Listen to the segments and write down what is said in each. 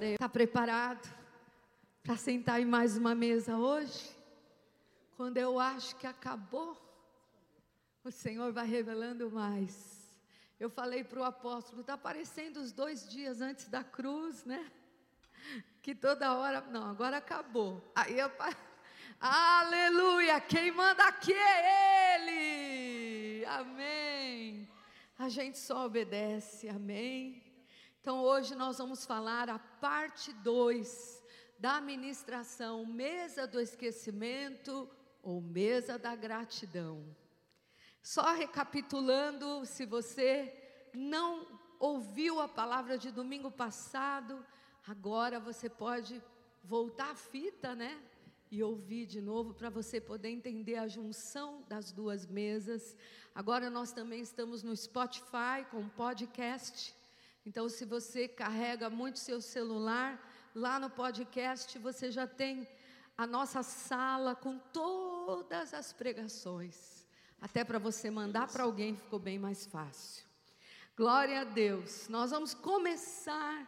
Está preparado para sentar em mais uma mesa hoje? Quando eu acho que acabou, o Senhor vai revelando mais. Eu falei para o apóstolo, está parecendo os dois dias antes da cruz, né? Que toda hora, não, agora acabou. Aí eu, aleluia, quem manda aqui é Ele, amém. A gente só obedece, amém. Então hoje nós vamos falar a parte 2 da ministração, mesa do esquecimento ou mesa da gratidão. Só recapitulando, se você não ouviu a palavra de domingo passado, agora você pode voltar a fita, né? E ouvir de novo para você poder entender a junção das duas mesas. Agora nós também estamos no Spotify com podcast. Então, se você carrega muito seu celular, lá no podcast você já tem a nossa sala com todas as pregações. Até para você mandar para alguém ficou bem mais fácil. Glória a Deus. Nós vamos começar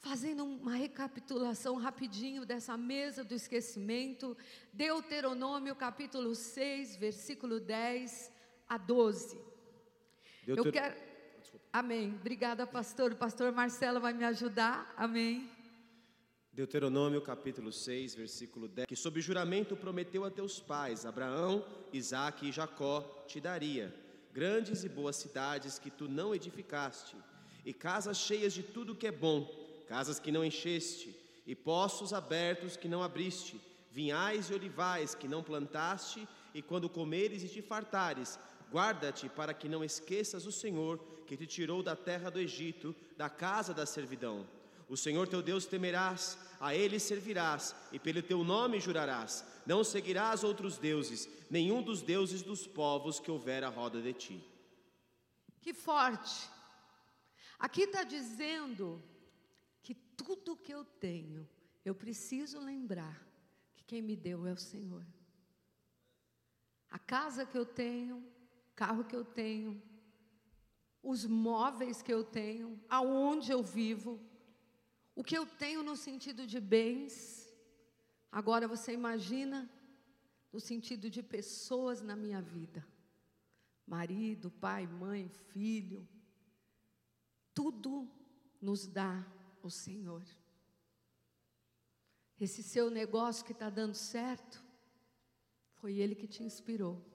fazendo uma recapitulação rapidinho dessa mesa do esquecimento. Deuteronômio capítulo 6, versículo 10 a 12. Deuter... Eu quero Amém. Obrigada, pastor. O pastor Marcelo vai me ajudar. Amém. Deuteronômio capítulo 6, versículo 10, que sob juramento prometeu a teus pais, Abraão, Isaque e Jacó, te daria grandes e boas cidades que tu não edificaste, e casas cheias de tudo que é bom, casas que não encheste, e poços abertos que não abriste, vinhais e olivais que não plantaste, e quando comeres e te fartares, guarda-te para que não esqueças o Senhor que te tirou da terra do Egito, da casa da servidão o Senhor teu Deus temerás, a Ele servirás, e pelo teu nome jurarás. Não seguirás outros deuses, nenhum dos deuses dos povos que houver à roda de ti. Que forte! Aqui está dizendo que tudo que eu tenho, eu preciso lembrar que quem me deu é o Senhor. A casa que eu tenho, carro que eu tenho, os móveis que eu tenho, aonde eu vivo, o que eu tenho no sentido de bens, agora você imagina no sentido de pessoas na minha vida. Marido, pai, mãe, filho, tudo nos dá o Senhor. Esse seu negócio que está dando certo, foi Ele que te inspirou.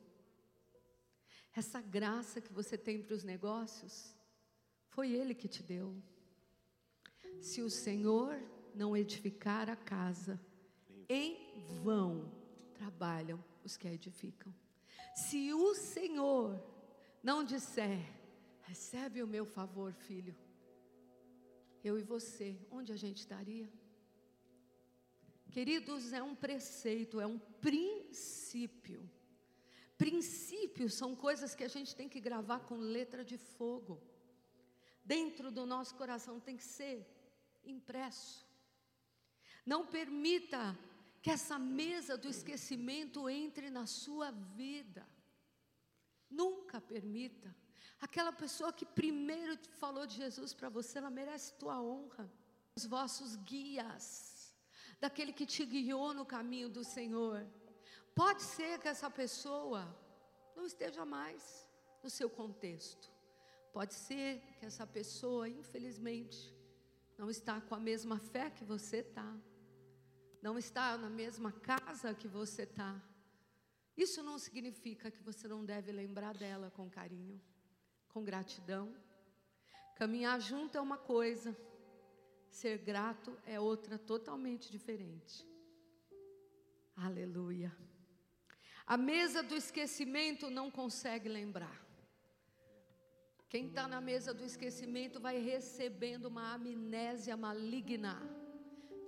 Essa graça que você tem para os negócios, foi Ele que te deu. Se o Senhor não edificar a casa, em vão trabalham os que a edificam. Se o Senhor não disser, recebe o meu favor, filho, eu e você, onde a gente estaria? Queridos, é um preceito, é um princípio. Princípios são coisas que a gente tem que gravar com letra de fogo. Dentro do nosso coração tem que ser impresso. Não permita que essa mesa do esquecimento entre na sua vida. Nunca permita. Aquela pessoa que primeiro falou de Jesus para você, ela merece tua honra. Os vossos guias, daquele que te guiou no caminho do Senhor. Pode ser que essa pessoa não esteja mais no seu contexto. Pode ser que essa pessoa, infelizmente, não está com a mesma fé que você está, não está na mesma casa que você está. Isso não significa que você não deve lembrar dela com carinho, com gratidão. Caminhar junto é uma coisa, ser grato é outra totalmente diferente. Aleluia. A mesa do esquecimento não consegue lembrar. Quem está na mesa do esquecimento vai recebendo uma amnésia maligna,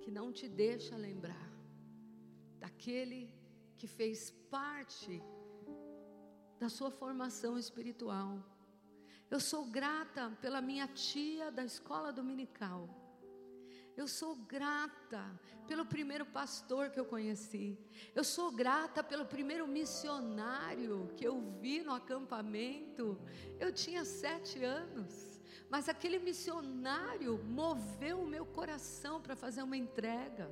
que não te deixa lembrar daquele que fez parte da sua formação espiritual. Eu sou grata pela minha tia da escola dominical eu sou grata pelo primeiro pastor que eu conheci. Eu sou grata pelo primeiro missionário que eu vi no acampamento. Eu tinha sete anos. Mas aquele missionário moveu o meu coração para fazer uma entrega.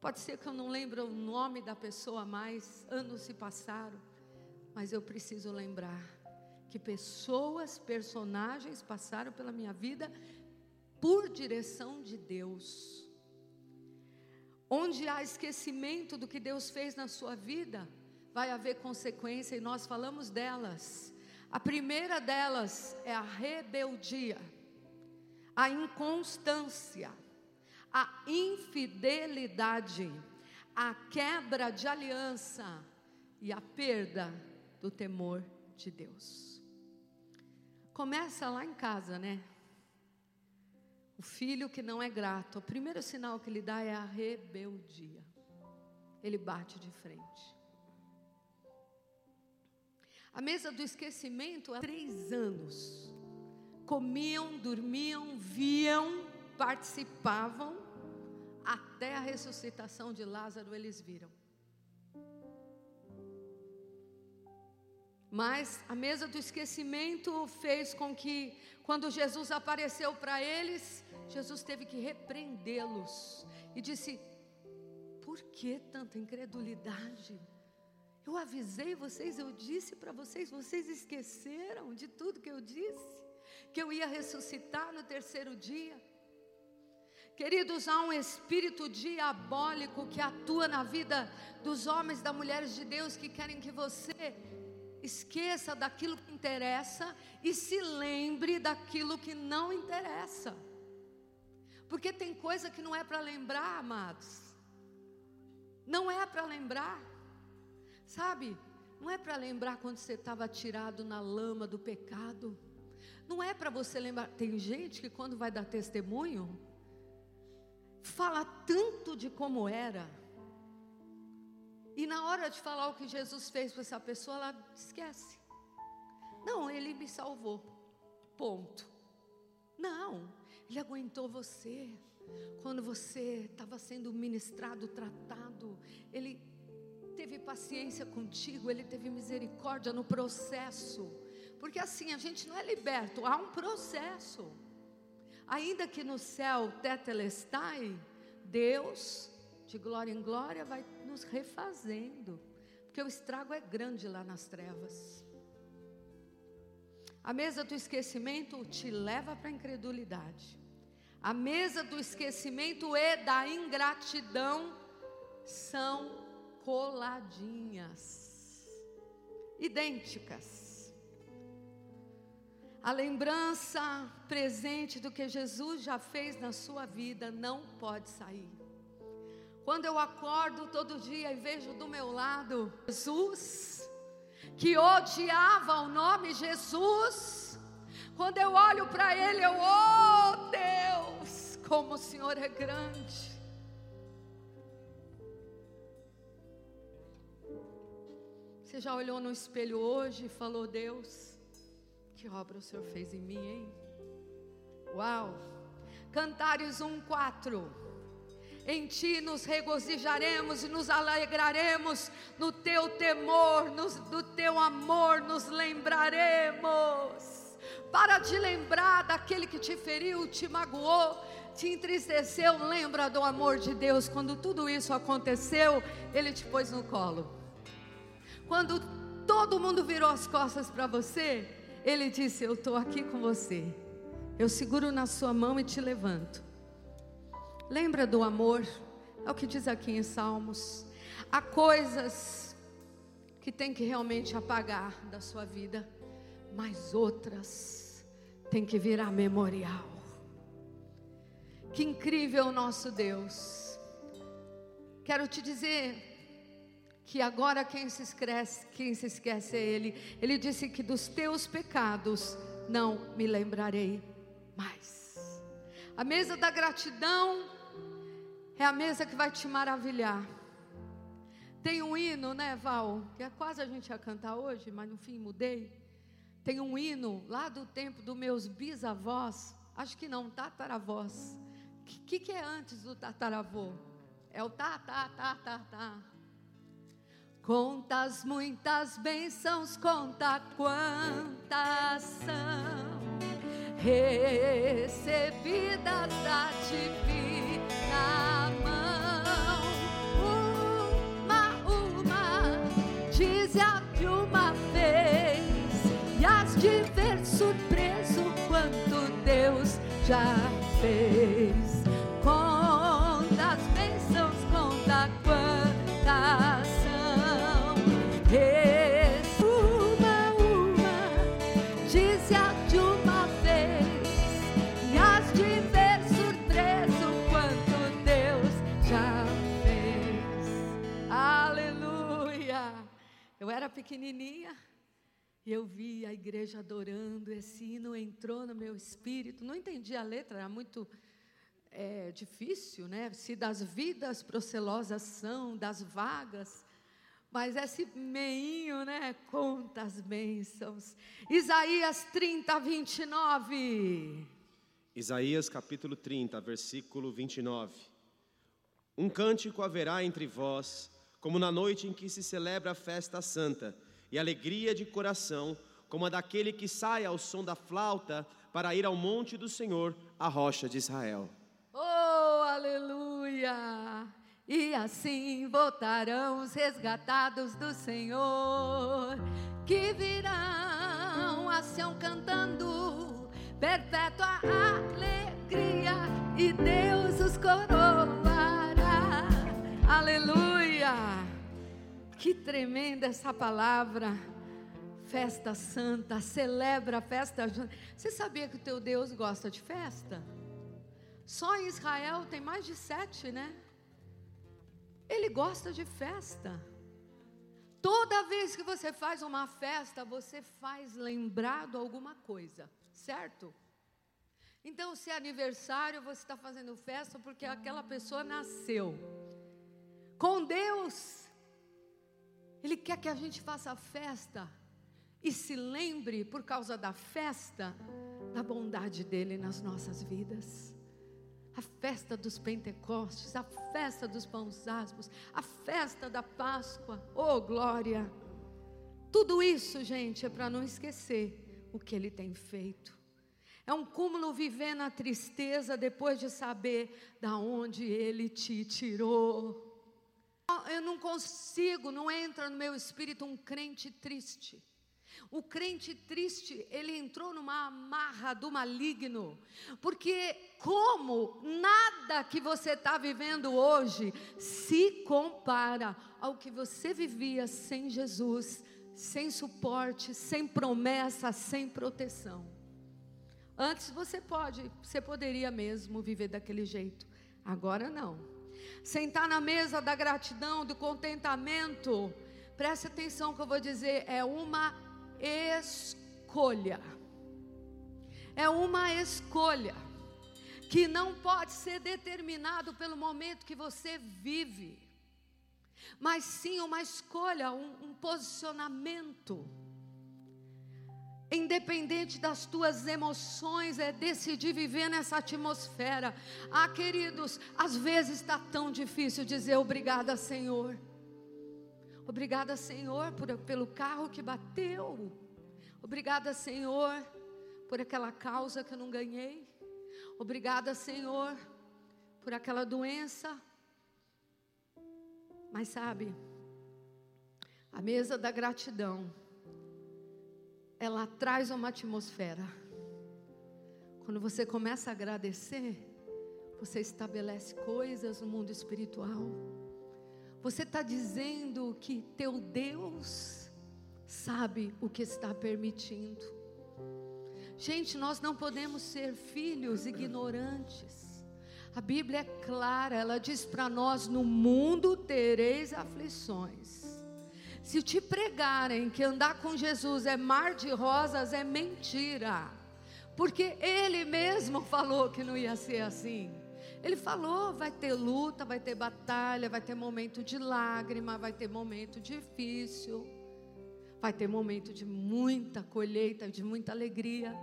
Pode ser que eu não lembre o nome da pessoa mais, anos se passaram, mas eu preciso lembrar que pessoas, personagens passaram pela minha vida por direção de Deus. Onde há esquecimento do que Deus fez na sua vida, vai haver consequência e nós falamos delas. A primeira delas é a rebeldia, a inconstância, a infidelidade, a quebra de aliança e a perda do temor de Deus. Começa lá em casa, né? O filho que não é grato, o primeiro sinal que ele dá é a rebeldia. Ele bate de frente. A mesa do esquecimento há três anos. Comiam, dormiam, viam, participavam, até a ressuscitação de Lázaro eles viram. Mas a mesa do esquecimento fez com que, quando Jesus apareceu para eles, Jesus teve que repreendê-los e disse: Por que tanta incredulidade? Eu avisei vocês, eu disse para vocês, vocês esqueceram de tudo que eu disse, que eu ia ressuscitar no terceiro dia. Queridos, há um espírito diabólico que atua na vida dos homens e das mulheres de Deus que querem que você esqueça daquilo que interessa e se lembre daquilo que não interessa. Porque tem coisa que não é para lembrar, amados. Não é para lembrar. Sabe? Não é para lembrar quando você estava tirado na lama do pecado. Não é para você lembrar. Tem gente que quando vai dar testemunho, fala tanto de como era. E na hora de falar o que Jesus fez para essa pessoa, ela esquece. Não, ele me salvou. Ponto. Não, ele aguentou você. Quando você estava sendo ministrado, tratado, ele teve paciência contigo, Ele teve misericórdia no processo. Porque assim, a gente não é liberto, há um processo. Ainda que no céu tetelestai, Deus, de glória em glória, vai nos refazendo. Porque o estrago é grande lá nas trevas. A mesa do esquecimento te leva para a incredulidade. A mesa do esquecimento e da ingratidão são coladinhas, idênticas. A lembrança presente do que Jesus já fez na sua vida não pode sair. Quando eu acordo todo dia e vejo do meu lado Jesus, que odiava o nome Jesus, quando eu olho para Ele, eu, oh Deus, como o Senhor é grande. Você já olhou no espelho hoje e falou: Deus, que obra o Senhor fez em mim, hein? Uau! Cantares 1:4 Em ti nos regozijaremos e nos alegraremos no teu temor, no, do teu amor nos lembraremos. Para de lembrar daquele que te feriu, te magoou, te entristeceu, lembra do amor de Deus. Quando tudo isso aconteceu, Ele te pôs no colo. Quando todo mundo virou as costas para você, ele disse: Eu estou aqui com você. Eu seguro na sua mão e te levanto. Lembra do amor? É o que diz aqui em Salmos. Há coisas que tem que realmente apagar da sua vida, mas outras tem que virar memorial. Que incrível o nosso Deus. Quero te dizer, que agora quem se esquece, quem se esquece é Ele. Ele disse que dos teus pecados não me lembrarei mais. A mesa da gratidão é a mesa que vai te maravilhar. Tem um hino, né, Val? Que é quase a gente ia cantar hoje, mas no fim mudei. Tem um hino lá do tempo dos meus bisavós, acho que não, tataravós. O que, que, que é antes do tataravô? É o tá, tá, tá, tá, tá. Contas muitas bênçãos, conta quantas são recebidas da divina surpreso quanto Deus já fez. Pequenininha. E eu vi a igreja adorando, esse hino entrou no meu espírito. Não entendi a letra, era muito é, difícil, né? Se das vidas procelosas são, das vagas. Mas esse meinho, né? Conta as bênçãos. Isaías 30, 29. Isaías capítulo 30, versículo 29. Um cântico haverá entre vós, como na noite em que se celebra a festa santa, e alegria de coração, como a daquele que sai ao som da flauta para ir ao monte do Senhor, a rocha de Israel. Oh, aleluia! E assim voltarão os resgatados do Senhor, que virão a Sião cantando, perpétua alegria, e Deus os coroará. Aleluia! Que tremenda essa palavra. Festa santa, celebra a festa. Você sabia que o teu Deus gosta de festa? Só em Israel tem mais de sete, né? Ele gosta de festa. Toda vez que você faz uma festa, você faz lembrado alguma coisa, certo? Então, se é aniversário, você está fazendo festa porque aquela pessoa nasceu. Com Deus, Ele quer que a gente faça festa e se lembre, por causa da festa, da bondade dEle nas nossas vidas a festa dos Pentecostes, a festa dos pães asmos, a festa da Páscoa, oh glória! Tudo isso, gente, é para não esquecer o que ele tem feito. É um cúmulo viver na tristeza depois de saber da onde ele te tirou. Eu não consigo, não entra no meu espírito um crente triste. O crente triste, ele entrou numa amarra do maligno, porque como nada que você está vivendo hoje se compara ao que você vivia sem Jesus, sem suporte, sem promessa, sem proteção. Antes você pode, você poderia mesmo viver daquele jeito. Agora não. Sentar na mesa da gratidão, do contentamento. Preste atenção que eu vou dizer, é uma escolha. É uma escolha que não pode ser determinado pelo momento que você vive, mas sim uma escolha, um, um posicionamento. Independente das tuas emoções, é decidir viver nessa atmosfera. Ah, queridos, às vezes está tão difícil dizer obrigada, Senhor. Obrigada, Senhor, por, pelo carro que bateu. Obrigada, Senhor, por aquela causa que eu não ganhei. Obrigada, Senhor, por aquela doença. Mas sabe, a mesa da gratidão, ela traz uma atmosfera. Quando você começa a agradecer, você estabelece coisas no mundo espiritual. Você está dizendo que teu Deus sabe o que está permitindo. Gente, nós não podemos ser filhos ignorantes. A Bíblia é clara, ela diz para nós: no mundo tereis aflições. Se te pregarem que andar com Jesus é mar de rosas, é mentira. Porque ele mesmo falou que não ia ser assim. Ele falou: vai ter luta, vai ter batalha, vai ter momento de lágrima, vai ter momento difícil, vai ter momento de muita colheita, de muita alegria.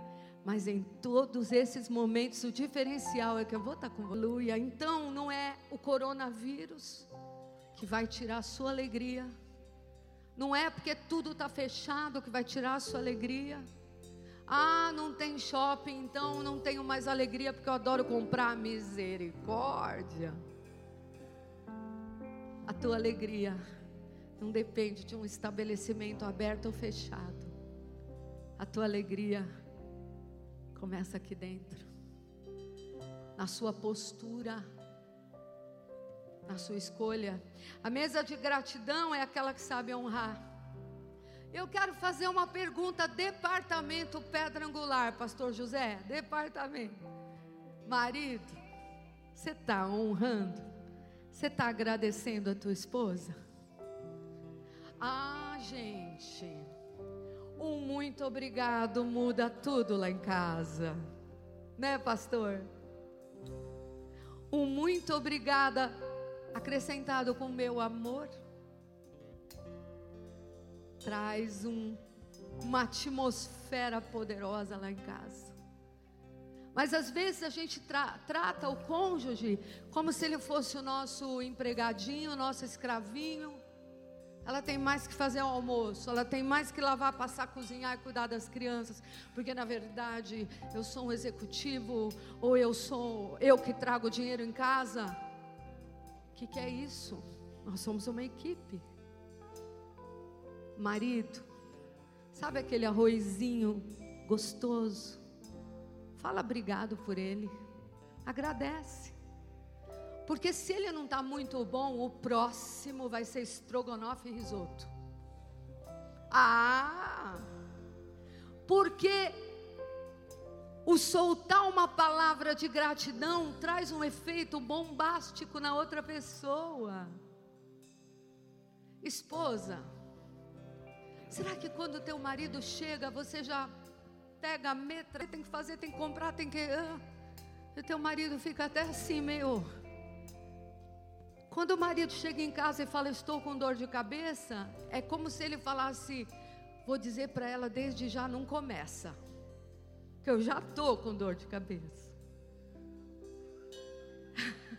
Mas em todos esses momentos, o diferencial é que eu vou estar com aleluia. Então, não é o coronavírus que vai tirar a sua alegria, Não é porque tudo está fechado que vai tirar a sua alegria. Ah, não tem shopping, então não tenho mais alegria porque eu adoro comprar misericórdia. A tua alegria não depende de um estabelecimento aberto ou fechado. A tua alegria começa aqui dentro, na sua postura, na sua escolha. A mesa de gratidão é aquela que sabe honrar. Eu quero fazer uma pergunta, departamento pedra angular, pastor José, departamento. Marido, você está honrando? Você está agradecendo a tua esposa? Ah, gente, um muito obrigado muda tudo lá em casa, né, pastor? Um muito obrigada acrescentado com meu amor traz um, uma atmosfera poderosa lá em casa. Mas às vezes a gente tra trata o cônjuge como se ele fosse o nosso empregadinho, o nosso escravinho. Ela tem mais que fazer o almoço, ela tem mais que lavar, passar, cozinhar e cuidar das crianças, porque na verdade eu sou um executivo ou eu sou eu que trago dinheiro em casa. Que, que é isso? Nós somos uma equipe marido, sabe aquele arrozinho gostoso? Fala obrigado por ele, agradece. Porque se ele não está muito bom, o próximo vai ser estrogonofe e risoto. Ah! Porque o soltar uma palavra de gratidão traz um efeito bombástico na outra pessoa. Esposa, Será que quando teu marido chega, você já pega a metra, tem que fazer, tem que comprar, tem que. Ah, e teu marido fica até assim, meio. Quando o marido chega em casa e fala, estou com dor de cabeça, é como se ele falasse, vou dizer para ela desde já, não começa. Que eu já estou com dor de cabeça.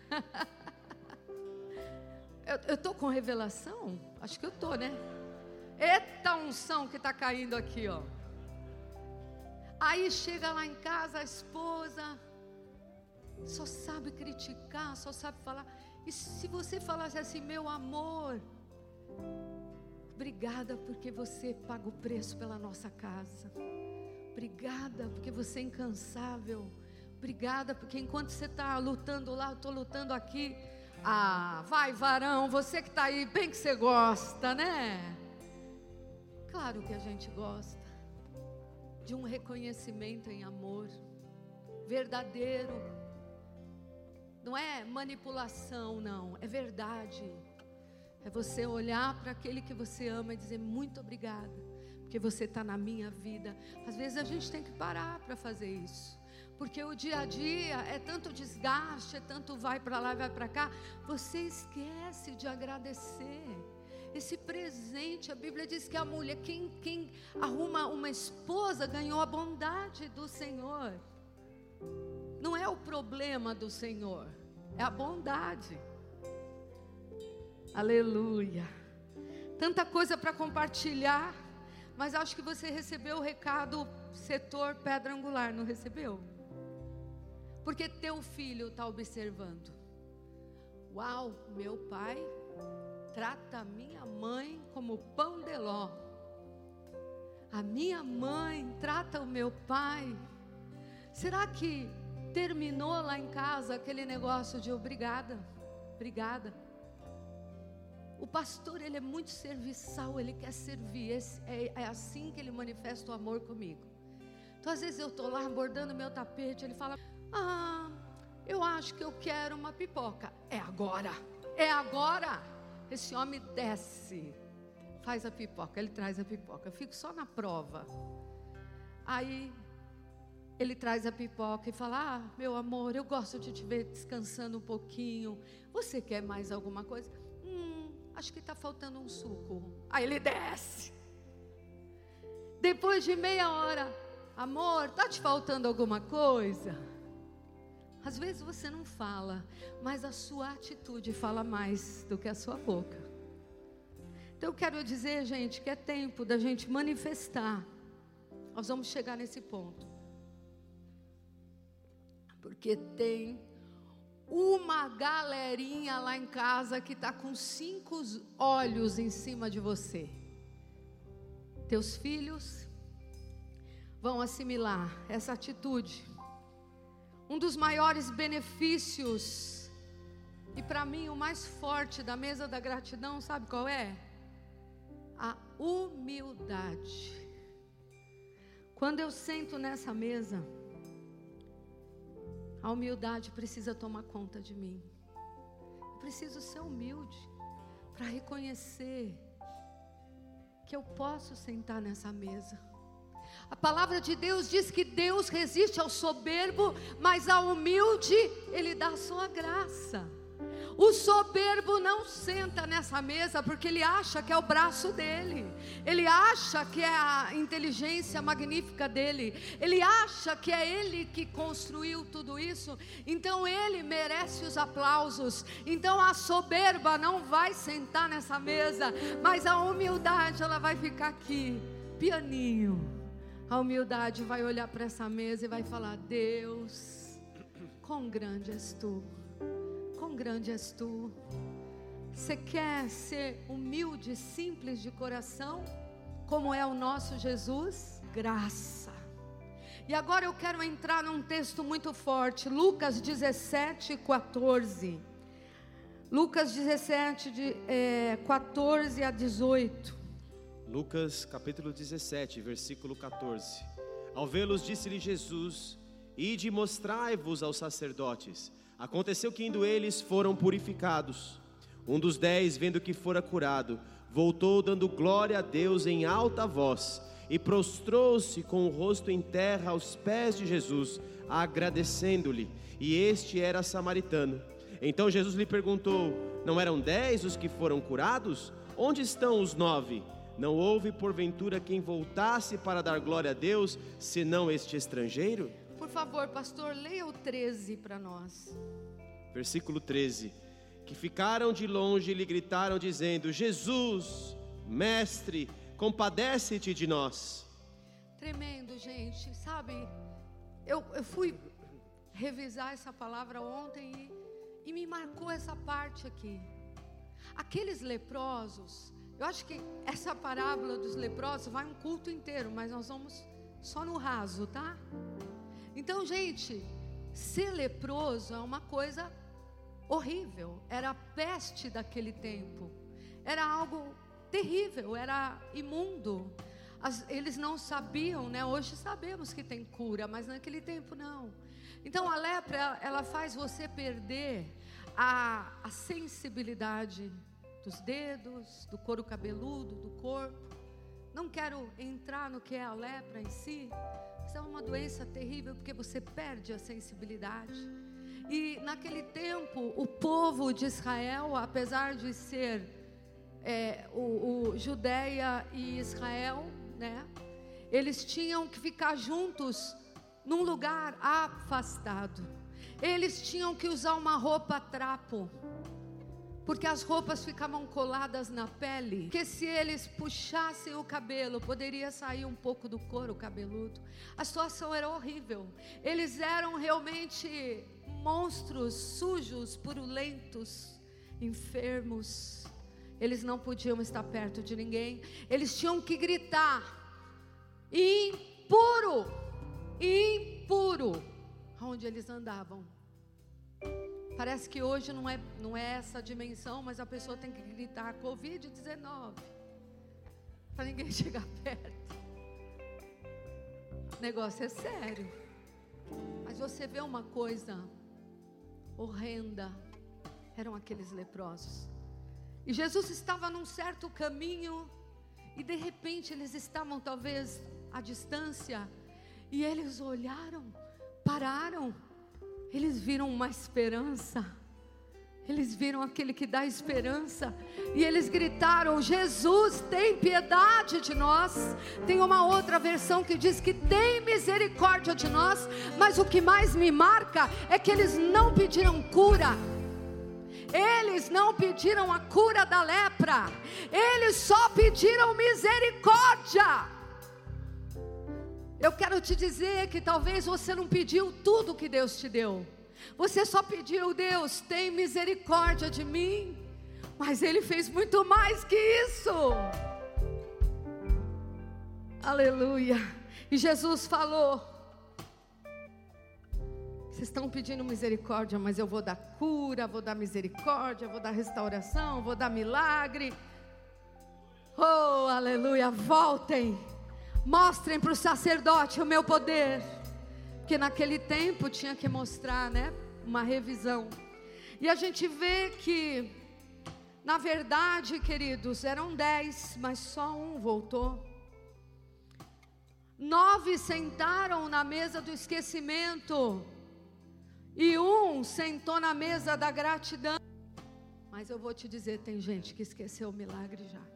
eu estou com revelação? Acho que eu estou, né? Eita unção que está caindo aqui, ó. Aí chega lá em casa a esposa, só sabe criticar, só sabe falar. E se você falasse assim, meu amor, obrigada porque você paga o preço pela nossa casa. Obrigada porque você é incansável. Obrigada porque enquanto você está lutando lá, eu estou lutando aqui. Ah, vai varão, você que está aí, bem que você gosta, né? Claro que a gente gosta de um reconhecimento em amor verdadeiro. Não é manipulação, não, é verdade. É você olhar para aquele que você ama e dizer muito obrigada, porque você está na minha vida. Às vezes a gente tem que parar para fazer isso, porque o dia a dia é tanto desgaste, é tanto vai para lá, vai para cá, você esquece de agradecer esse presente. A Bíblia diz que a mulher, quem, quem arruma uma esposa, ganhou a bondade do Senhor. Não é o problema do Senhor, é a bondade. Aleluia. Tanta coisa para compartilhar, mas acho que você recebeu o recado setor pedra angular, não recebeu? Porque teu filho está observando. Uau, meu pai trata minha mãe como pão de ló. A minha mãe trata o meu pai. Será que terminou lá em casa aquele negócio de obrigada, obrigada? O pastor, ele é muito serviçal, ele quer servir. Esse, é, é assim que ele manifesta o amor comigo. Então, às vezes eu estou lá bordando meu tapete, ele fala: Ah, eu acho que eu quero uma pipoca. É agora, é agora. Esse homem desce, faz a pipoca, ele traz a pipoca. Eu fico só na prova. Aí ele traz a pipoca e fala: Ah, meu amor, eu gosto de te ver descansando um pouquinho. Você quer mais alguma coisa? Hum, acho que está faltando um suco. Aí ele desce. Depois de meia hora, amor, está te faltando alguma coisa? Às vezes você não fala, mas a sua atitude fala mais do que a sua boca. Então eu quero dizer, gente, que é tempo da gente manifestar. Nós vamos chegar nesse ponto. Porque tem uma galerinha lá em casa que está com cinco olhos em cima de você. Teus filhos vão assimilar essa atitude. Um dos maiores benefícios, e para mim o mais forte da mesa da gratidão, sabe qual é? A humildade. Quando eu sento nessa mesa, a humildade precisa tomar conta de mim. Eu preciso ser humilde para reconhecer que eu posso sentar nessa mesa. A palavra de Deus diz que Deus resiste ao soberbo, mas ao humilde ele dá a sua graça. O soberbo não senta nessa mesa porque ele acha que é o braço dele, ele acha que é a inteligência magnífica dele, ele acha que é ele que construiu tudo isso, então ele merece os aplausos. Então a soberba não vai sentar nessa mesa, mas a humildade ela vai ficar aqui, pianinho. A humildade vai olhar para essa mesa e vai falar: Deus, quão grande és tu grande és tu. Você quer ser humilde, simples de coração, como é o nosso Jesus? Graça. E agora eu quero entrar num texto muito forte, Lucas 17, 14. Lucas 17, de, é, 14 a 18. Lucas capítulo 17, versículo 14. Ao vê-los, disse-lhe Jesus: Ide mostrai-vos aos sacerdotes. Aconteceu que indo eles foram purificados. Um dos dez, vendo que fora curado, voltou dando glória a Deus em alta voz e prostrou-se com o rosto em terra aos pés de Jesus, agradecendo-lhe. E este era samaritano. Então Jesus lhe perguntou: Não eram dez os que foram curados? Onde estão os nove? Não houve porventura quem voltasse para dar glória a Deus, senão este estrangeiro? Por favor, pastor, leia o 13 para nós. Versículo 13. Que ficaram de longe e lhe gritaram, dizendo: Jesus, mestre, compadece-te de nós. Tremendo, gente, sabe? Eu, eu fui revisar essa palavra ontem e, e me marcou essa parte aqui. Aqueles leprosos, eu acho que essa parábola dos leprosos vai um culto inteiro, mas nós vamos só no raso, tá? Então, gente, ser leproso é uma coisa horrível, era a peste daquele tempo, era algo terrível, era imundo. As, eles não sabiam, né? Hoje sabemos que tem cura, mas naquele tempo não. Então a lepra, ela, faz você perder a, a sensibilidade dos dedos, do couro cabeludo, do corpo. Não quero entrar no que é a lepra em si, isso é uma doença terrível porque você perde a sensibilidade. E naquele tempo, o povo de Israel, apesar de ser é, o, o Judéia e Israel, né? Eles tinham que ficar juntos num lugar afastado. Eles tinham que usar uma roupa trapo porque as roupas ficavam coladas na pele, que se eles puxassem o cabelo, poderia sair um pouco do couro cabeludo. A situação era horrível. Eles eram realmente monstros sujos, purulentos, enfermos. Eles não podiam estar perto de ninguém. Eles tinham que gritar: impuro, impuro, onde eles andavam. Parece que hoje não é, não é essa dimensão, mas a pessoa tem que gritar Covid-19 para ninguém chegar perto. O negócio é sério. Mas você vê uma coisa horrenda: eram aqueles leprosos. E Jesus estava num certo caminho, e de repente eles estavam talvez à distância, e eles olharam, pararam eles viram uma esperança. Eles viram aquele que dá esperança e eles gritaram: Jesus, tem piedade de nós. Tem uma outra versão que diz que tem misericórdia de nós, mas o que mais me marca é que eles não pediram cura, eles não pediram a cura da lepra. Eles só pediram misericórdia. Eu quero te dizer que talvez você não pediu tudo que Deus te deu. Você só pediu, Deus, tem misericórdia de mim. Mas Ele fez muito mais que isso. Aleluia. E Jesus falou: Vocês estão pedindo misericórdia, mas eu vou dar cura, vou dar misericórdia, vou dar restauração, vou dar milagre. Oh, aleluia. Voltem Mostrem para o sacerdote o meu poder. Porque naquele tempo tinha que mostrar, né? Uma revisão. E a gente vê que, na verdade, queridos, eram dez, mas só um voltou. Nove sentaram na mesa do esquecimento. E um sentou na mesa da gratidão. Mas eu vou te dizer: tem gente que esqueceu o milagre já.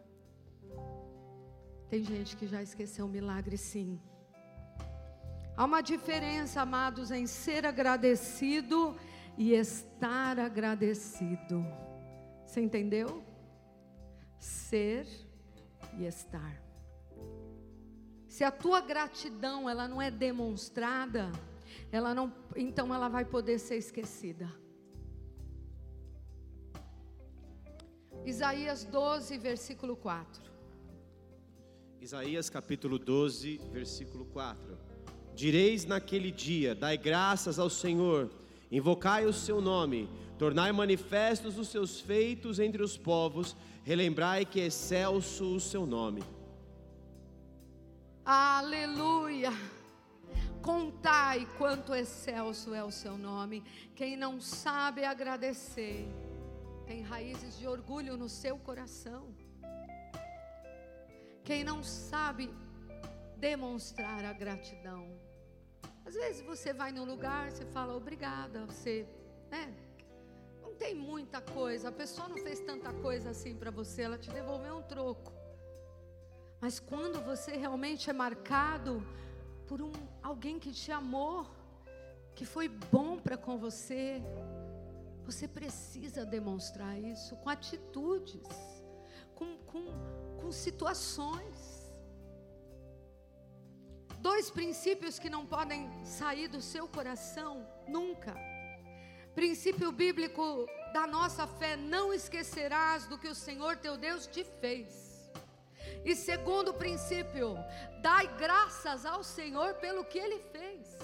Tem gente que já esqueceu o milagre, sim. Há uma diferença, amados, em ser agradecido e estar agradecido. Você entendeu? Ser e estar. Se a tua gratidão ela não é demonstrada, ela não, então ela vai poder ser esquecida. Isaías 12, versículo 4. Isaías capítulo 12, versículo 4. Direis naquele dia: Dai graças ao Senhor, invocai o seu nome, tornai manifestos os seus feitos entre os povos, relembrai que é excelso o seu nome. Aleluia! Contai quanto excelso é o seu nome. Quem não sabe agradecer, tem raízes de orgulho no seu coração. Quem não sabe demonstrar a gratidão. Às vezes você vai num lugar, você fala obrigada, você, né? Não tem muita coisa, a pessoa não fez tanta coisa assim para você, ela te devolveu um troco. Mas quando você realmente é marcado por um alguém que te amou, que foi bom para com você, você precisa demonstrar isso com atitudes, com, com com situações. Dois princípios que não podem sair do seu coração nunca. Princípio bíblico da nossa fé: não esquecerás do que o Senhor teu Deus te fez. E segundo princípio, dai graças ao Senhor pelo que Ele fez.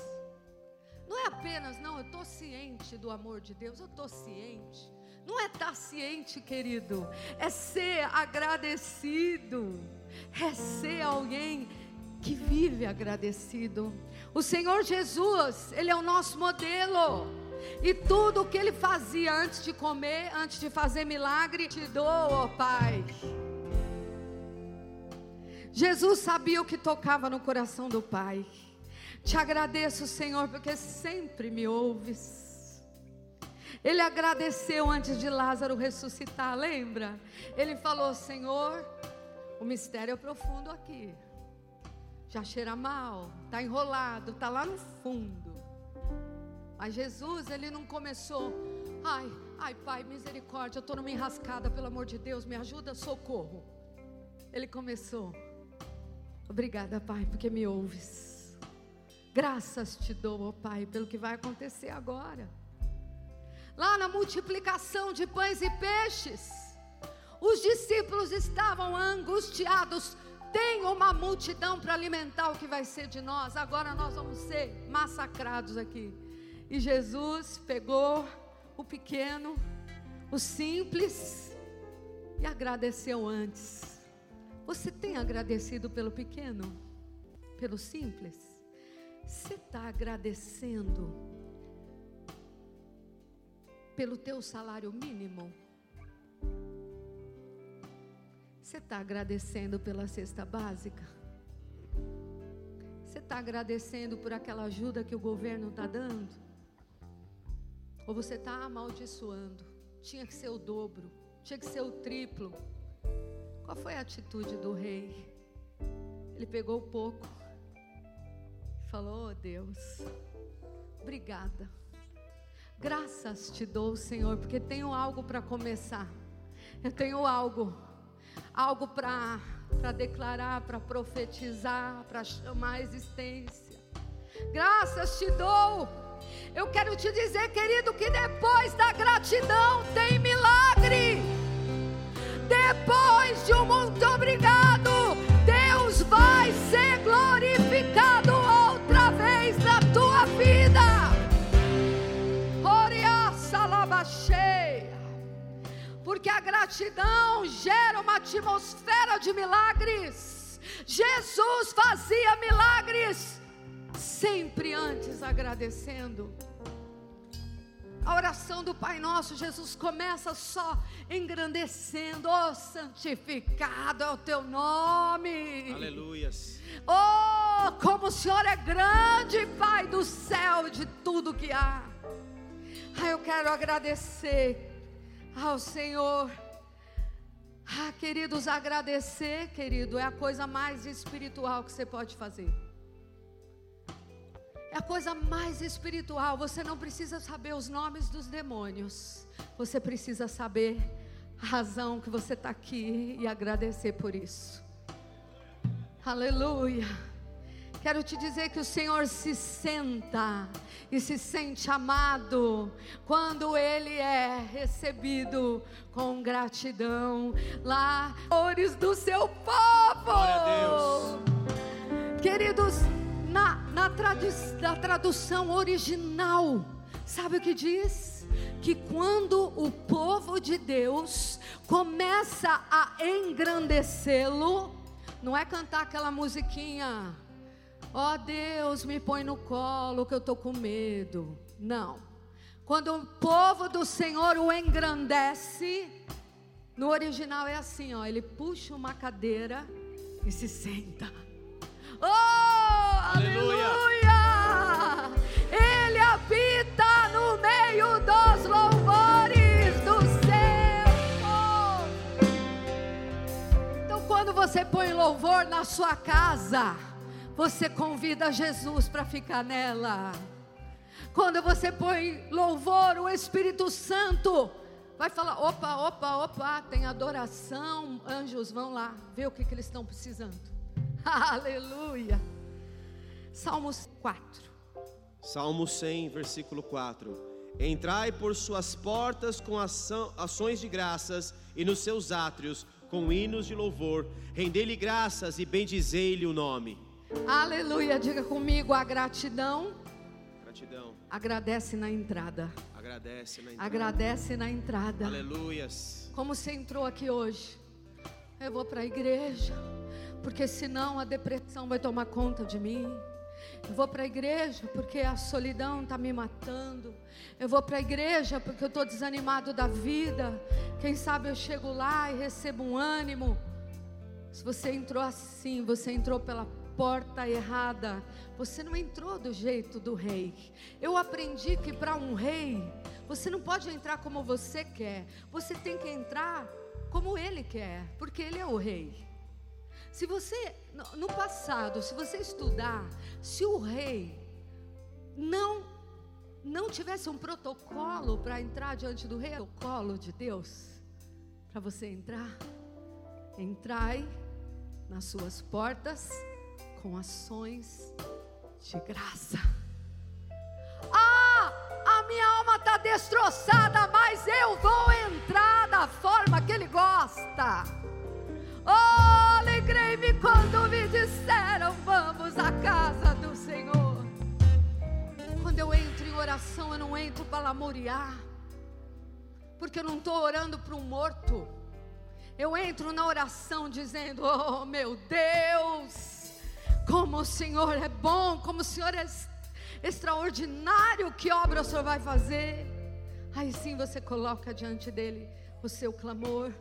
Não é apenas, não, eu estou ciente do amor de Deus, eu estou ciente. Não é estar ciente, querido, é ser agradecido, é ser alguém que vive agradecido. O Senhor Jesus, Ele é o nosso modelo. E tudo o que Ele fazia antes de comer, antes de fazer milagre, te dou, ó Pai. Jesus sabia o que tocava no coração do Pai. Te agradeço, Senhor, porque sempre me ouves. Ele agradeceu antes de Lázaro ressuscitar, lembra? Ele falou: Senhor, o mistério é profundo aqui. Já cheira mal, está enrolado, está lá no fundo. Mas Jesus, ele não começou, ai, ai, Pai, misericórdia, eu estou numa enrascada, pelo amor de Deus, me ajuda, socorro. Ele começou, obrigada, Pai, porque me ouves. Graças te dou, ó Pai, pelo que vai acontecer agora lá na multiplicação de pães e peixes, os discípulos estavam angustiados. Tem uma multidão para alimentar o que vai ser de nós, agora nós vamos ser massacrados aqui. E Jesus pegou o pequeno, o simples, e agradeceu antes. Você tem agradecido pelo pequeno? Pelo simples? Você está agradecendo pelo teu salário mínimo? Você está agradecendo pela cesta básica? Você está agradecendo por aquela ajuda que o governo está dando? Ou você está amaldiçoando? Tinha que ser o dobro, tinha que ser o triplo. Qual foi a atitude do rei? Ele pegou pouco, falou: oh, Deus, obrigada. Graças te dou, Senhor, porque tenho algo para começar. Eu tenho algo, algo para declarar, para profetizar, para chamar a existência. Graças te dou. Eu quero te dizer, querido, que depois da gratidão tem milagre. Depois de um muito obrigado, Porque a gratidão gera uma atmosfera de milagres. Jesus fazia milagres sempre antes agradecendo. A oração do Pai Nosso, Jesus começa só engrandecendo, oh santificado é o teu nome. Aleluias. Oh, como o Senhor é grande, Pai do céu, de tudo que há. Ah, eu quero agradecer ao Senhor. Ah, queridos, agradecer, querido, é a coisa mais espiritual que você pode fazer. É a coisa mais espiritual. Você não precisa saber os nomes dos demônios. Você precisa saber a razão que você está aqui e agradecer por isso. Aleluia. Quero te dizer que o Senhor se senta e se sente amado quando Ele é recebido com gratidão lá, ores do seu povo. Glória a Deus. Queridos, na, na, tradu na tradução original, sabe o que diz? Que quando o povo de Deus começa a engrandecê-lo, não é cantar aquela musiquinha, ó oh, Deus, me põe no colo que eu estou com medo. Não. Quando o povo do Senhor o engrandece, no original é assim, ó, ele puxa uma cadeira e se senta. Oh, aleluia! aleluia! Ele habita no meio dos louvores do céu. Então, quando você põe louvor na sua casa, você convida Jesus para ficar nela. Quando você põe louvor, o Espírito Santo vai falar: opa, opa, opa, tem adoração, anjos vão lá ver o que, que eles estão precisando. Aleluia. Salmos 4. Salmo 100, versículo 4. Entrai por suas portas com ações de graças e nos seus átrios com hinos de louvor. Rendei-lhe graças e bendizei-lhe o nome. Aleluia. Diga comigo a gratidão. Gratidão. Agradece na entrada. Agradece na entrada. Agradece na entrada. Aleluias. Como você entrou aqui hoje? Eu vou para a igreja porque senão a depressão vai tomar conta de mim. Eu vou para a igreja porque a solidão está me matando. Eu vou para a igreja porque eu estou desanimado da vida. Quem sabe eu chego lá e recebo um ânimo. Se você entrou assim, você entrou pela porta errada. Você não entrou do jeito do rei. Eu aprendi que para um rei, você não pode entrar como você quer. Você tem que entrar como ele quer, porque ele é o rei. Se você, no passado, se você estudar, se o rei não não tivesse um protocolo para entrar diante do rei, protocolo de Deus, para você entrar, entrai nas suas portas com ações de graça. Ah, a minha alma está destroçada, mas eu vou entrar da forma que Ele gosta. Oh, alegrei-me quando me disseram: Vamos à casa do Senhor. Quando eu entro em oração, eu não entro para lamuriar, porque eu não estou orando para um morto. Eu entro na oração dizendo: Oh, meu Deus, como o Senhor é bom, como o Senhor é extraordinário, que obra o Senhor vai fazer. Aí sim você coloca diante dele o seu clamor.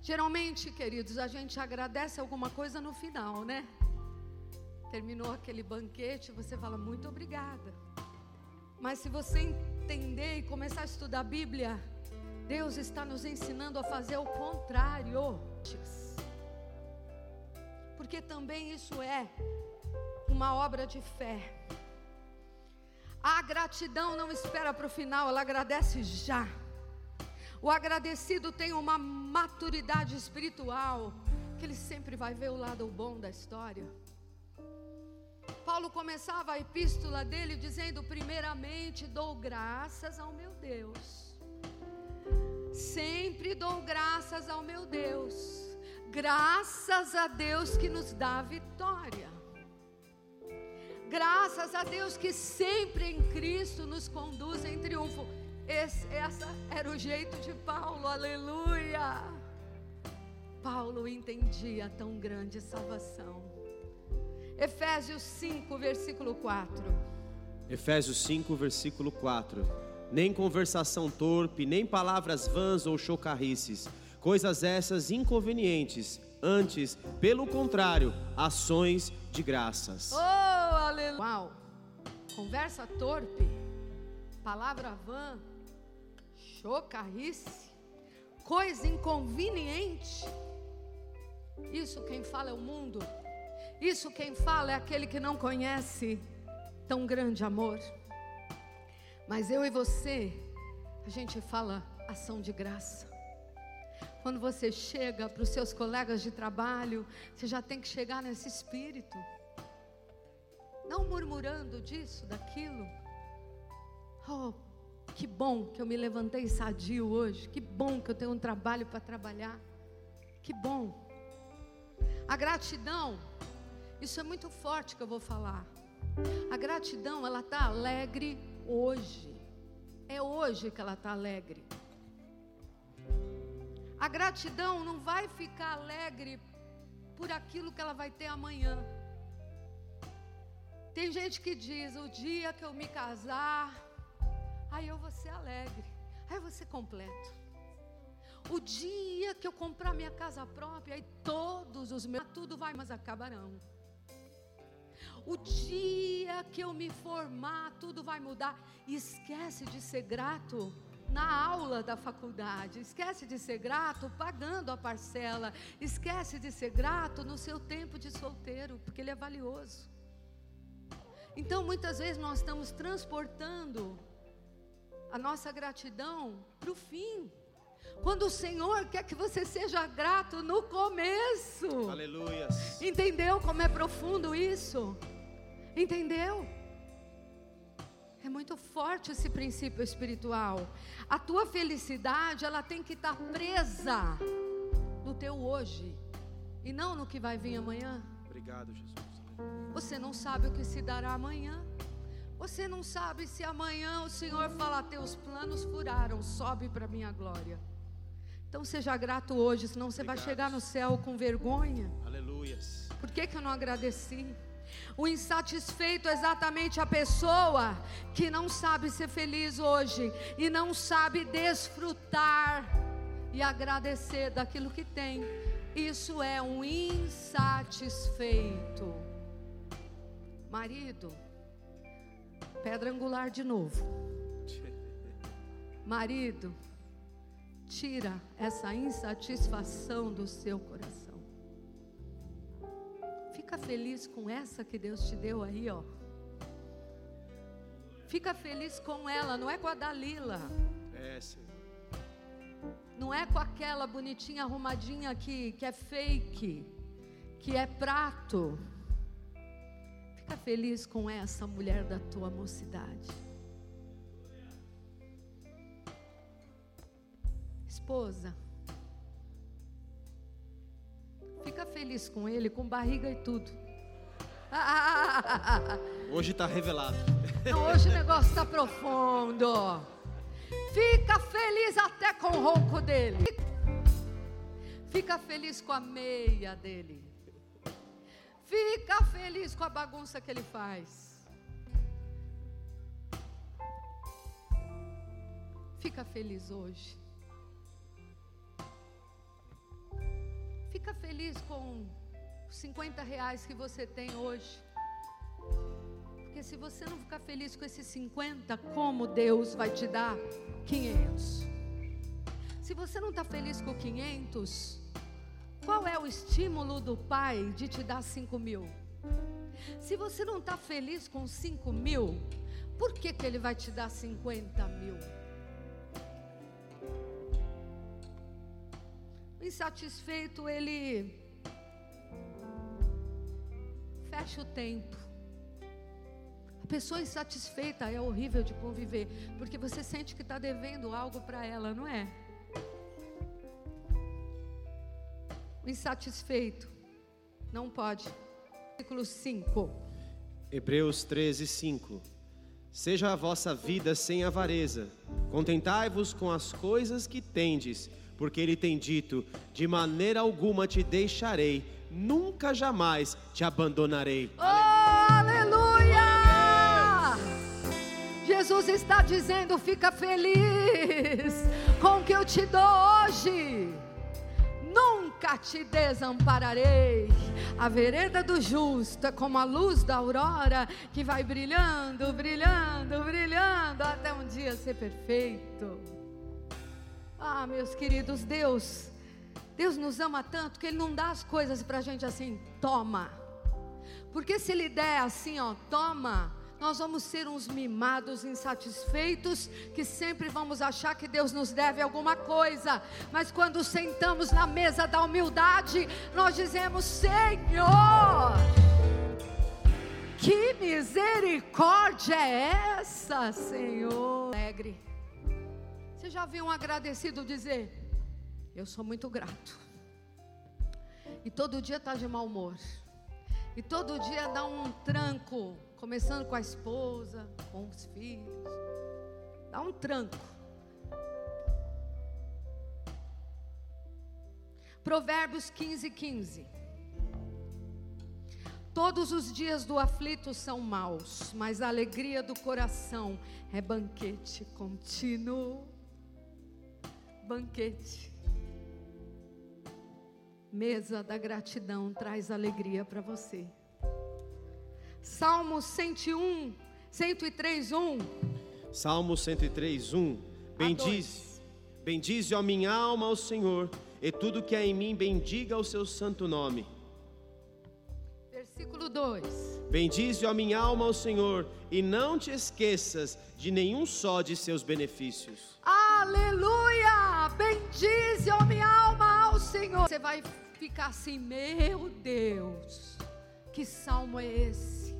Geralmente, queridos, a gente agradece alguma coisa no final, né? Terminou aquele banquete, você fala muito obrigada. Mas se você entender e começar a estudar a Bíblia, Deus está nos ensinando a fazer o contrário. Porque também isso é uma obra de fé. A gratidão não espera para o final, ela agradece já. O agradecido tem uma maturidade espiritual, que ele sempre vai ver o lado bom da história. Paulo começava a epístola dele dizendo: primeiramente dou graças ao meu Deus. Sempre dou graças ao meu Deus. Graças a Deus que nos dá vitória. Graças a Deus que sempre em Cristo nos conduz em triunfo. Esse, essa era o jeito de Paulo, aleluia. Paulo entendia tão grande salvação. Efésios 5, versículo 4. Efésios 5, versículo 4. Nem conversação torpe, nem palavras vãs ou chocarrices, coisas essas inconvenientes, antes, pelo contrário, ações de graças. Oh, aleluia. Uau. Conversa torpe, palavra vã, chocarrice, coisa inconveniente. Isso quem fala é o mundo. Isso quem fala é aquele que não conhece tão grande amor. Mas eu e você, a gente fala ação de graça. Quando você chega para os seus colegas de trabalho, você já tem que chegar nesse espírito. Não murmurando disso, daquilo. Oh, que bom que eu me levantei sadio hoje. Que bom que eu tenho um trabalho para trabalhar. Que bom. A gratidão, isso é muito forte que eu vou falar. A gratidão, ela está alegre hoje. É hoje que ela está alegre. A gratidão não vai ficar alegre por aquilo que ela vai ter amanhã. Tem gente que diz: o dia que eu me casar, aí eu vou ser alegre, aí eu vou ser completo. O dia que eu comprar minha casa própria, aí todos os meus, tudo vai, mas acabarão. O dia que eu me formar, tudo vai mudar. Esquece de ser grato na aula da faculdade. Esquece de ser grato pagando a parcela. Esquece de ser grato no seu tempo de solteiro, porque ele é valioso. Então, muitas vezes nós estamos transportando a nossa gratidão para o fim. Quando o Senhor quer que você seja grato no começo. Aleluia. Entendeu como é profundo isso? Entendeu? É muito forte esse princípio espiritual. A tua felicidade, ela tem que estar presa no teu hoje e não no que vai vir amanhã. Obrigado, Jesus. Você não sabe o que se dará amanhã. Você não sabe se amanhã o Senhor falar: Teus planos furaram, sobe para minha glória. Então seja grato hoje, senão você Obrigado. vai chegar no céu com vergonha. Aleluias. Por que, que eu não agradeci? O insatisfeito é exatamente a pessoa que não sabe ser feliz hoje e não sabe desfrutar e agradecer daquilo que tem. Isso é um insatisfeito. Marido, pedra angular de novo. Marido, tira essa insatisfação do seu coração. Fica feliz com essa que Deus te deu aí, ó. Fica feliz com ela, não é com a Dalila. É, Senhor. Não é com aquela bonitinha arrumadinha que, que é fake, que é prato. Fica feliz com essa mulher da tua mocidade. Esposa, fica feliz com ele, com barriga e tudo. Hoje está revelado. Não, hoje o negócio está profundo. Fica feliz até com o ronco dele. Fica feliz com a meia dele. Fica feliz com a bagunça que ele faz. Fica feliz hoje. Fica feliz com os 50 reais que você tem hoje. Porque se você não ficar feliz com esses 50, como Deus vai te dar 500? Se você não está feliz com 500, qual é o estímulo do Pai de te dar 5 mil? Se você não está feliz com 5 mil, por que, que Ele vai te dar 50 mil? Insatisfeito, ele fecha o tempo. A pessoa insatisfeita é horrível de conviver, porque você sente que está devendo algo para ela, não é? O insatisfeito não pode. Versículo 5. Hebreus 13, 5. Seja a vossa vida sem avareza, contentai-vos com as coisas que tendes, porque ele tem dito: de maneira alguma te deixarei, nunca jamais te abandonarei. Oh, aleluia! Jesus está dizendo: fica feliz com o que eu te dou hoje. Nunca te desampararei. A vereda do justo é como a luz da aurora que vai brilhando, brilhando, brilhando até um dia ser perfeito. Ah, meus queridos, Deus, Deus nos ama tanto que Ele não dá as coisas para a gente assim, toma. Porque se Ele der assim, ó, toma, nós vamos ser uns mimados, insatisfeitos, que sempre vamos achar que Deus nos deve alguma coisa, mas quando sentamos na mesa da humildade, nós dizemos: Senhor, que misericórdia é essa, Senhor? Alegre. Você já viu um agradecido dizer: Eu sou muito grato, e todo dia está de mau humor, e todo dia dá um tranco começando com a esposa, com os filhos. Dá um tranco. Provérbios 15, 15. Todos os dias do aflito são maus, mas a alegria do coração é banquete contínuo. Banquete. Mesa da gratidão traz alegria para você. Salmo 101, 103, 1. Salmo 103, 1. Bendize, bendize, ó minha alma, ao Senhor, e tudo que há em mim bendiga o seu santo nome. Versículo 2. Bendize, ó minha alma, ao Senhor, e não te esqueças de nenhum só de seus benefícios. Aleluia! Bendize, ó minha alma, ao Senhor. Você vai ficar assim, meu Deus, que salmo é esse?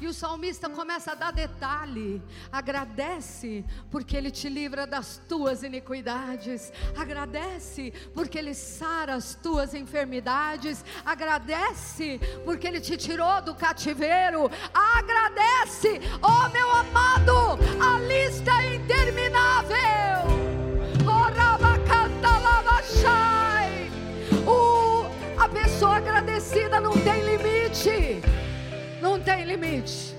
E o salmista começa a dar detalhe. Agradece porque ele te livra das tuas iniquidades. Agradece porque ele sara as tuas enfermidades. Agradece porque ele te tirou do cativeiro. Agradece, oh meu amado, a lista é interminável. O, a pessoa agradecida não tem limite não tem limite.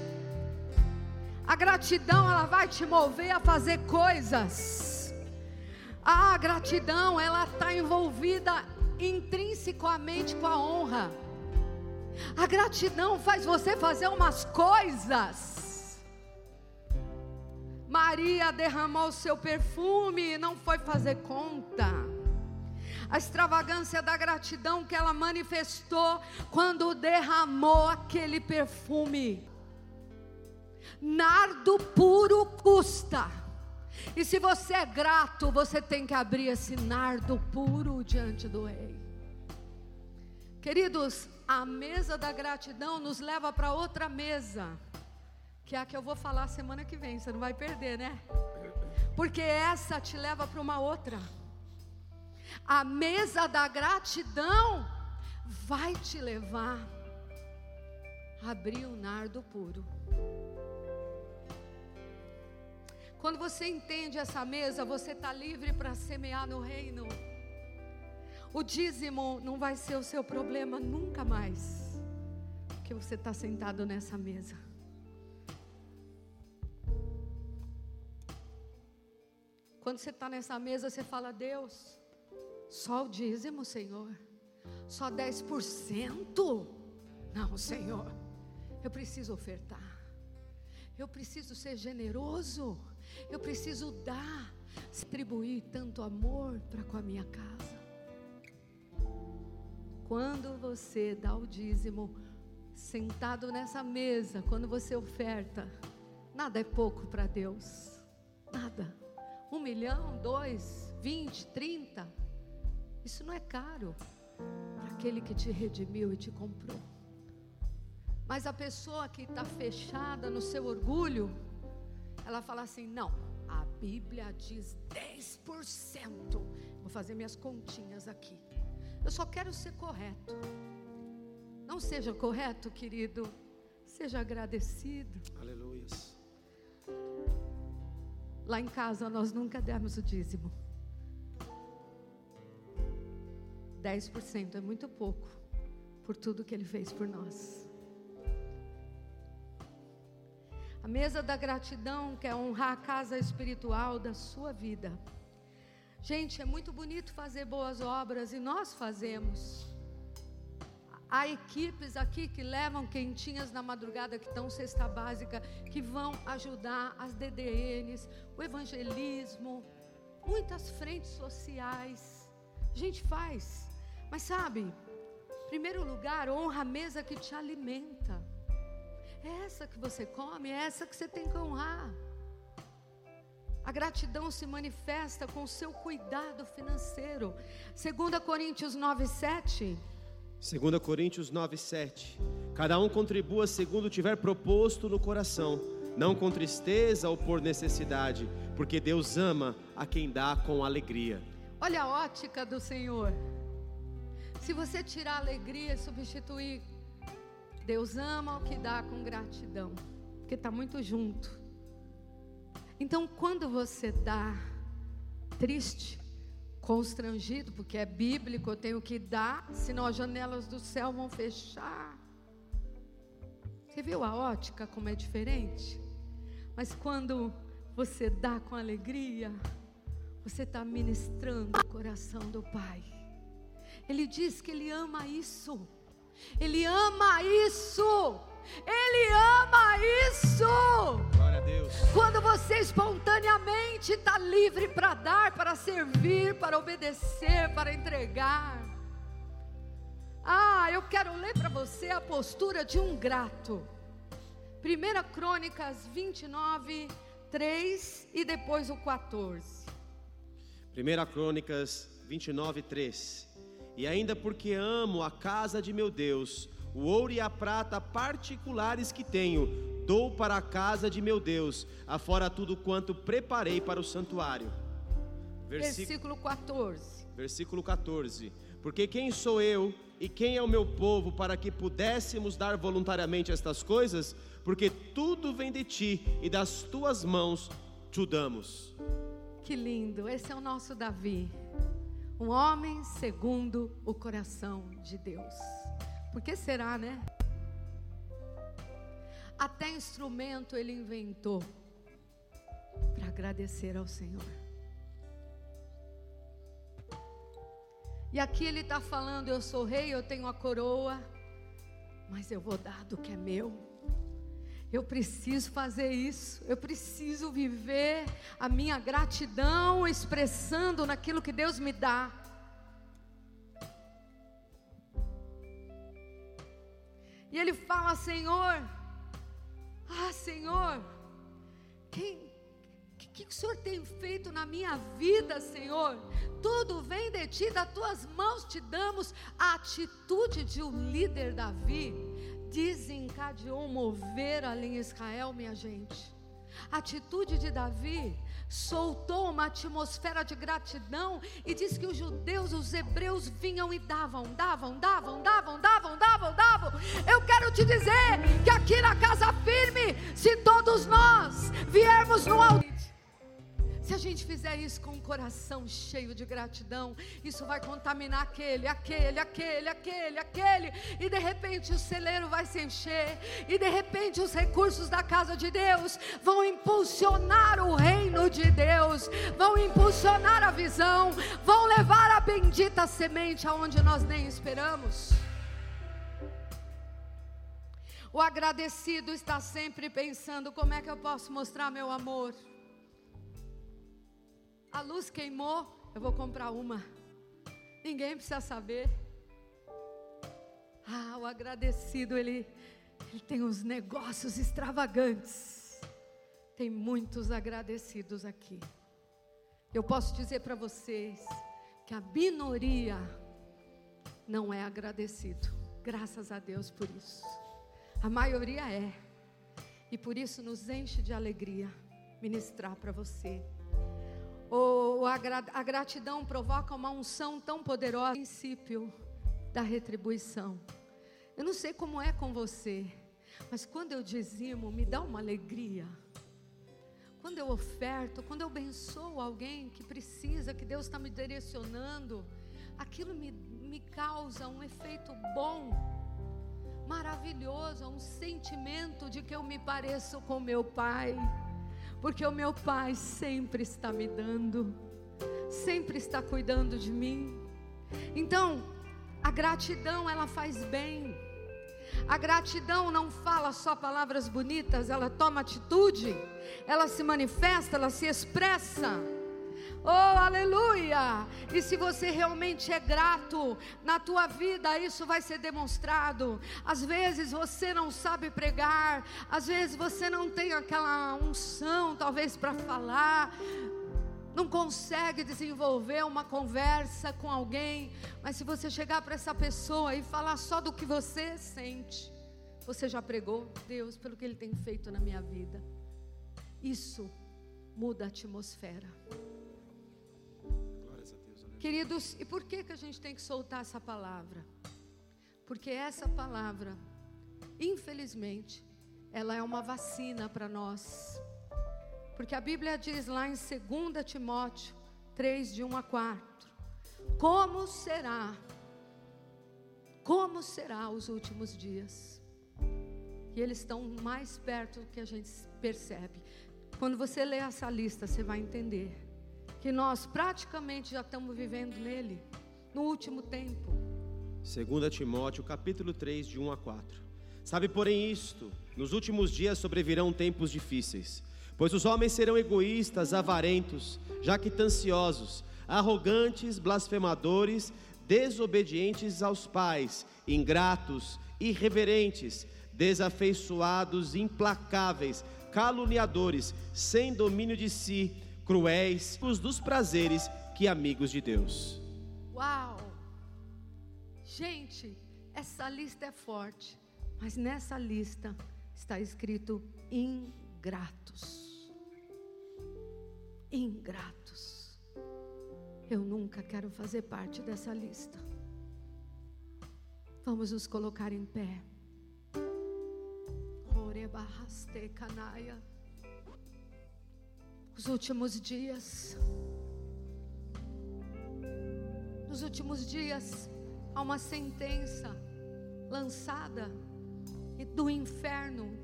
A gratidão, ela vai te mover a fazer coisas. A gratidão, ela está envolvida intrinsecamente com a honra. A gratidão faz você fazer umas coisas. Maria derramou seu perfume e não foi fazer conta a extravagância da gratidão que ela manifestou quando derramou aquele perfume. Nardo puro custa. E se você é grato, você tem que abrir esse nardo puro diante do rei. Queridos, a mesa da gratidão nos leva para outra mesa, que é a que eu vou falar semana que vem, você não vai perder, né? Porque essa te leva para uma outra. A mesa da gratidão vai te levar a abrir o nardo puro. Quando você entende essa mesa, você está livre para semear no reino. O dízimo não vai ser o seu problema nunca mais, porque você está sentado nessa mesa. Quando você está nessa mesa, você fala: Deus, só o dízimo, Senhor? Só 10%? Não, Senhor. Eu preciso ofertar. Eu preciso ser generoso. Eu preciso dar, distribuir tanto amor para com a minha casa. Quando você dá o dízimo, sentado nessa mesa, quando você oferta, nada é pouco para Deus. Nada. Um milhão, dois, vinte, trinta Isso não é caro para aquele que te redimiu e te comprou. Mas a pessoa que está fechada no seu orgulho, ela fala assim: não, a Bíblia diz 10%. Vou fazer minhas continhas aqui. Eu só quero ser correto. Não seja correto, querido. Seja agradecido. Aleluia. Lá em casa nós nunca demos o dízimo. 10% é muito pouco por tudo que ele fez por nós. A mesa da gratidão quer honrar a casa espiritual da sua vida. Gente, é muito bonito fazer boas obras e nós fazemos. Há equipes aqui que levam quentinhas na madrugada, que estão cesta básica, que vão ajudar as DDNs, o evangelismo, muitas frentes sociais. A gente faz. Mas sabe, primeiro lugar, honra a mesa que te alimenta. É essa que você come, é essa que você tem que honrar. A gratidão se manifesta com o seu cuidado financeiro. 2 Coríntios 9, 7. 2 Coríntios 9, 7. Cada um contribua segundo tiver proposto no coração, não com tristeza ou por necessidade, porque Deus ama a quem dá com alegria. Olha a ótica do Senhor. Se você tirar a alegria e substituir, Deus ama o que dá com gratidão, porque está muito junto. Então, quando você dá triste, constrangido, porque é bíblico, eu tenho que dar, senão as janelas do céu vão fechar. Você viu a ótica como é diferente? Mas quando você dá com alegria, você está ministrando o coração do Pai. Ele diz que Ele ama isso. Ele ama isso. Ele ama isso. Glória a Deus. Quando você espontaneamente está livre para dar, para servir, para obedecer, para entregar. Ah, eu quero ler para você a postura de um grato. 1 Crônicas 29, 3 e depois o 14. 1 Crônicas 29, 3. E ainda porque amo a casa de meu Deus, o ouro e a prata particulares que tenho, dou para a casa de meu Deus, afora tudo quanto preparei para o santuário. Versículo 14. Versículo 14. Porque quem sou eu e quem é o meu povo para que pudéssemos dar voluntariamente estas coisas? Porque tudo vem de ti e das tuas mãos te damos. Que lindo, esse é o nosso Davi. Um homem segundo o coração de Deus. Por que será, né? Até instrumento ele inventou para agradecer ao Senhor. E aqui ele está falando: Eu sou rei, eu tenho a coroa, mas eu vou dar do que é meu. Eu preciso fazer isso, eu preciso viver a minha gratidão expressando naquilo que Deus me dá. E ele fala: Senhor, ah, Senhor, quem, que, que o Senhor tem feito na minha vida, Senhor? Tudo vem de ti, das tuas mãos te damos. A atitude de um líder, Davi, desencadeou mover ali em Israel, minha gente. A atitude de Davi soltou uma atmosfera de gratidão e diz que os judeus, os hebreus vinham e davam, davam, davam, davam, davam, davam, davam. Eu quero te dizer que aqui na casa firme, se todos nós viermos no altar se a gente fizer isso com um coração cheio de gratidão, isso vai contaminar aquele, aquele, aquele, aquele, aquele, e de repente o celeiro vai se encher, e de repente os recursos da casa de Deus vão impulsionar o reino de Deus, vão impulsionar a visão, vão levar a bendita semente aonde nós nem esperamos. O agradecido está sempre pensando: como é que eu posso mostrar meu amor? A luz queimou, eu vou comprar uma. Ninguém precisa saber. Ah, o agradecido, ele, ele tem uns negócios extravagantes. Tem muitos agradecidos aqui. Eu posso dizer para vocês que a minoria não é agradecido. Graças a Deus por isso. A maioria é. E por isso nos enche de alegria ministrar para você. Ou a, a gratidão provoca uma unção tão poderosa, princípio da retribuição. Eu não sei como é com você, mas quando eu dizimo, me dá uma alegria. Quando eu oferto, quando eu abençoo alguém que precisa, que Deus está me direcionando, aquilo me, me causa um efeito bom, maravilhoso, um sentimento de que eu me pareço com meu Pai, porque o meu Pai sempre está me dando, sempre está cuidando de mim. Então, a gratidão, ela faz bem. A gratidão não fala só palavras bonitas, ela toma atitude, ela se manifesta, ela se expressa. Oh, aleluia! E se você realmente é grato na tua vida, isso vai ser demonstrado. Às vezes você não sabe pregar, às vezes você não tem aquela unção, talvez para falar, não consegue desenvolver uma conversa com alguém, mas se você chegar para essa pessoa e falar só do que você sente, você já pregou, Deus, pelo que Ele tem feito na minha vida. Isso muda a atmosfera. Queridos, e por que, que a gente tem que soltar essa palavra? Porque essa palavra, infelizmente, ela é uma vacina para nós. Porque a Bíblia diz lá em 2 Timóteo 3, de 1 a 4: Como será? Como será os últimos dias? E eles estão mais perto do que a gente percebe. Quando você lê essa lista, você vai entender que nós praticamente já estamos vivendo nele, no último tempo. 2 Timóteo, capítulo 3, de 1 a 4. Sabe, porém, isto: nos últimos dias sobrevirão tempos difíceis Pois os homens serão egoístas, avarentos, jactanciosos, arrogantes, blasfemadores, desobedientes aos pais, ingratos, irreverentes, desafeiçoados, implacáveis, caluniadores, sem domínio de si, cruéis, os dos prazeres que amigos de Deus. Uau! Gente, essa lista é forte, mas nessa lista está escrito ingratos ingratos. Eu nunca quero fazer parte dessa lista. Vamos nos colocar em pé. Os últimos dias. Nos últimos dias há uma sentença lançada do inferno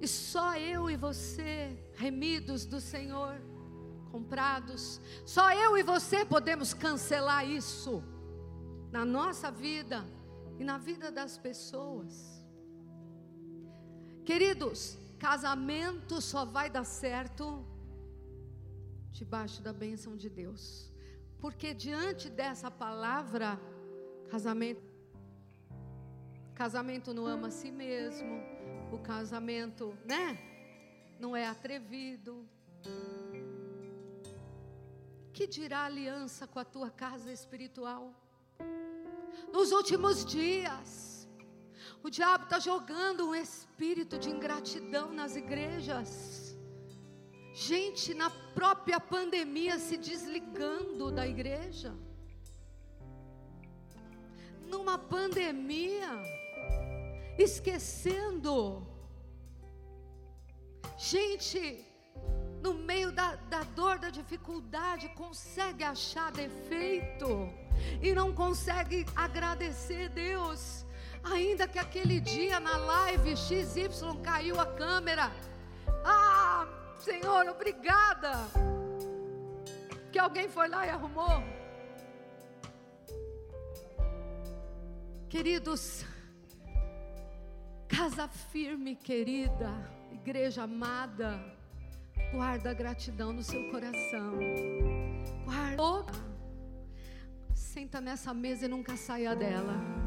e só eu e você, remidos do Senhor, comprados, só eu e você podemos cancelar isso na nossa vida e na vida das pessoas. Queridos, casamento só vai dar certo debaixo da bênção de Deus. Porque diante dessa palavra, casamento casamento não ama a si mesmo, o casamento, né? Não é atrevido. Que dirá aliança com a tua casa espiritual? Nos últimos dias, o diabo está jogando um espírito de ingratidão nas igrejas. Gente na própria pandemia se desligando da igreja. Numa pandemia, esquecendo. Gente, no meio da, da dor, da dificuldade, consegue achar defeito e não consegue agradecer Deus. Ainda que aquele dia na live XY caiu a câmera. Ah, Senhor, obrigada. Que alguém foi lá e arrumou. Queridos, Casa firme, querida, igreja amada, guarda a gratidão no seu coração. Guarda. Senta nessa mesa e nunca saia dela.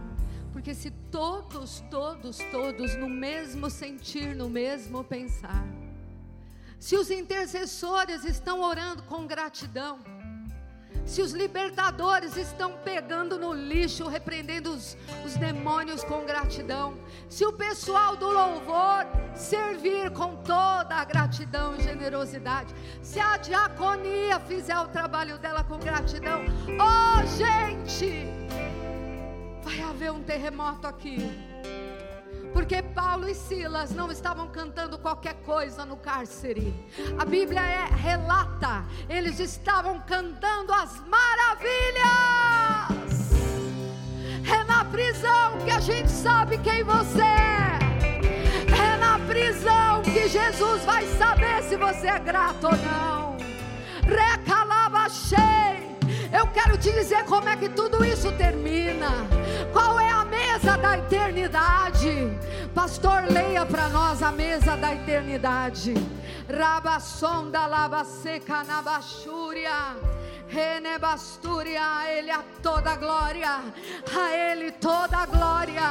Porque se todos, todos, todos no mesmo sentir, no mesmo pensar, se os intercessores estão orando com gratidão, se os libertadores estão pegando no lixo, repreendendo os, os demônios com gratidão, se o pessoal do louvor servir com toda a gratidão e generosidade, se a diaconia fizer o trabalho dela com gratidão, oh gente, vai haver um terremoto aqui. Porque Paulo e Silas não estavam cantando qualquer coisa no cárcere. A Bíblia é, relata, eles estavam cantando as maravilhas. É na prisão que a gente sabe quem você é. É na prisão que Jesus vai saber se você é grato ou não. Recalava cheio. Eu quero te dizer como é que tudo para nós a mesa da eternidade. Rabassonda lava seca na bachúria. Renebastúria, a Ele a toda glória, a Ele toda a glória.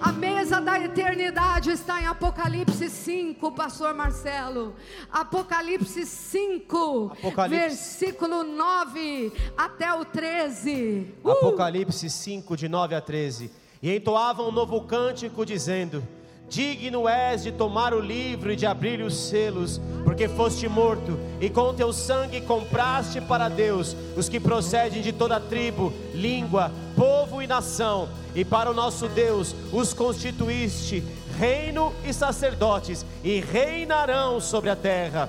A mesa da eternidade está em Apocalipse 5, Pastor Marcelo. Apocalipse 5, Apocalipse. versículo 9 até o 13. Uh! Apocalipse 5, de 9 a 13. E entoavam um novo cântico, dizendo: Digno és de tomar o livro e de abrir os selos, porque foste morto, e com teu sangue compraste para Deus os que procedem de toda tribo, língua, povo e nação, e para o nosso Deus os constituíste reino e sacerdotes, e reinarão sobre a terra.